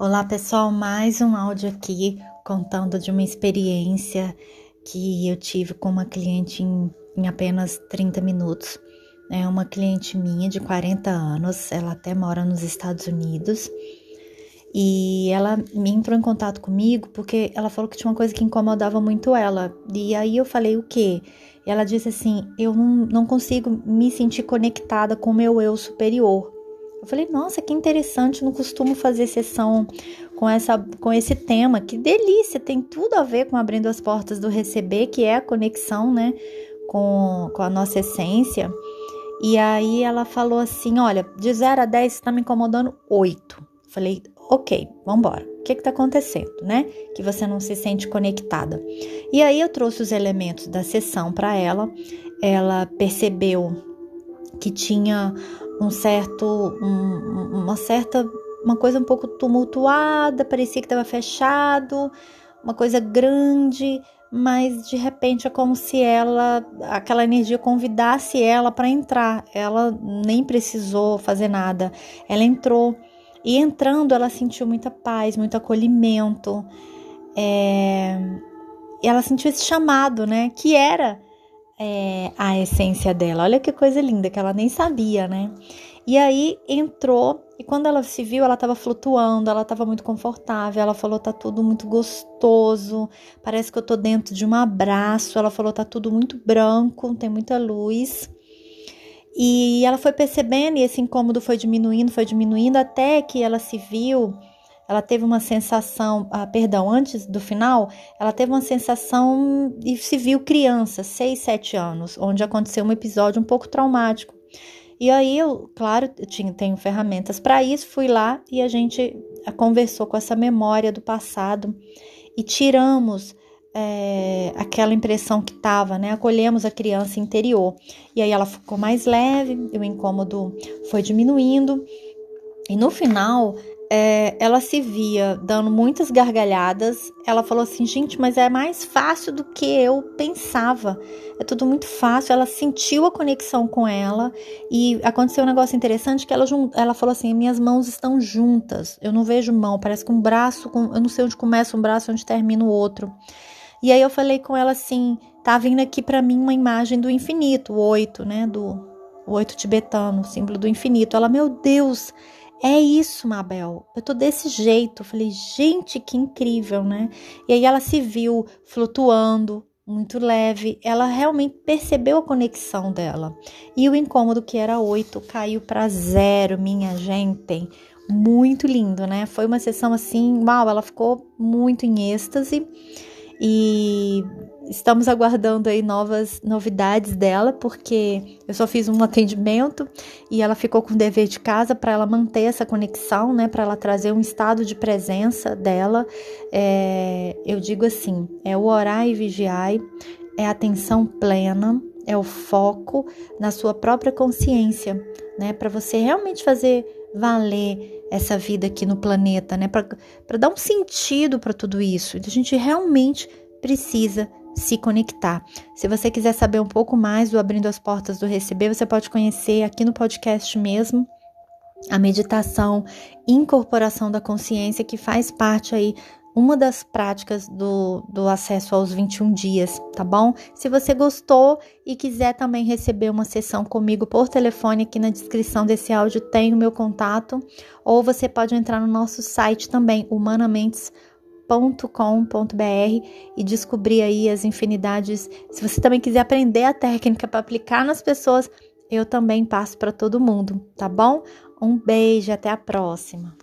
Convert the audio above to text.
Olá pessoal, mais um áudio aqui contando de uma experiência que eu tive com uma cliente em, em apenas 30 minutos. É uma cliente minha de 40 anos, ela até mora nos Estados Unidos e ela me entrou em contato comigo porque ela falou que tinha uma coisa que incomodava muito ela. E aí eu falei o quê? Ela disse assim: eu não, não consigo me sentir conectada com o meu eu superior. Eu falei, nossa, que interessante, não costumo fazer sessão com, essa, com esse tema. Que delícia, tem tudo a ver com abrindo as portas do receber, que é a conexão, né, com, com a nossa essência. E aí ela falou assim: olha, de 0 a 10 está me incomodando 8. Falei, ok, vambora. O que está acontecendo, né? Que você não se sente conectada. E aí eu trouxe os elementos da sessão para ela. Ela percebeu que tinha um certo, um, uma certa, uma coisa um pouco tumultuada, parecia que estava fechado, uma coisa grande, mas de repente é como se ela, aquela energia convidasse ela para entrar. Ela nem precisou fazer nada, ela entrou e entrando ela sentiu muita paz, muito acolhimento. É, ela sentiu esse chamado, né? Que era é, a essência dela. Olha que coisa linda, que ela nem sabia, né? E aí entrou, e quando ela se viu, ela estava flutuando, ela estava muito confortável. Ela falou: tá tudo muito gostoso, parece que eu tô dentro de um abraço. Ela falou: tá tudo muito branco, tem muita luz. E ela foi percebendo, e esse incômodo foi diminuindo, foi diminuindo, até que ela se viu ela teve uma sensação, ah, perdão, antes do final, ela teve uma sensação e se viu criança, 6, 7 anos, onde aconteceu um episódio um pouco traumático. E aí eu, claro, tinha, tenho ferramentas para isso, fui lá e a gente ah, conversou com essa memória do passado e tiramos é, aquela impressão que estava, né? Acolhemos a criança interior. E aí ela ficou mais leve, o incômodo foi diminuindo. E no final, é, ela se via dando muitas gargalhadas. Ela falou assim: gente, mas é mais fácil do que eu pensava. É tudo muito fácil. Ela sentiu a conexão com ela e aconteceu um negócio interessante que ela, ela falou assim: minhas mãos estão juntas. Eu não vejo mão, parece que um braço, com, eu não sei onde começa um braço, onde termina o outro. E aí eu falei com ela assim: tá vindo aqui para mim uma imagem do infinito, o oito, né? Do o oito tibetano, símbolo do infinito. Ela, meu Deus é isso, Mabel. Eu tô desse jeito. Eu falei, gente, que incrível, né? E aí ela se viu flutuando, muito leve. Ela realmente percebeu a conexão dela. E o incômodo que era 8 caiu para zero, minha gente. Muito lindo, né? Foi uma sessão assim, uau, ela ficou muito em êxtase. E estamos aguardando aí novas novidades dela, porque eu só fiz um atendimento e ela ficou com dever de casa para ela manter essa conexão, né? Para ela trazer um estado de presença dela. É, eu digo assim: é o orar e vigiar, é atenção plena, é o foco na sua própria consciência, né? Para você realmente fazer valer essa vida aqui no planeta, né? Para dar um sentido para tudo isso. A gente realmente precisa se conectar. Se você quiser saber um pouco mais do Abrindo as Portas do Receber, você pode conhecer aqui no podcast mesmo a meditação incorporação da consciência que faz parte aí uma das práticas do, do acesso aos 21 dias, tá bom? Se você gostou e quiser também receber uma sessão comigo por telefone, aqui na descrição desse áudio tem o meu contato, ou você pode entrar no nosso site também, humanamentes.com com.br e descobrir aí as infinidades. Se você também quiser aprender a técnica para aplicar nas pessoas, eu também passo para todo mundo, tá bom? Um beijo, até a próxima.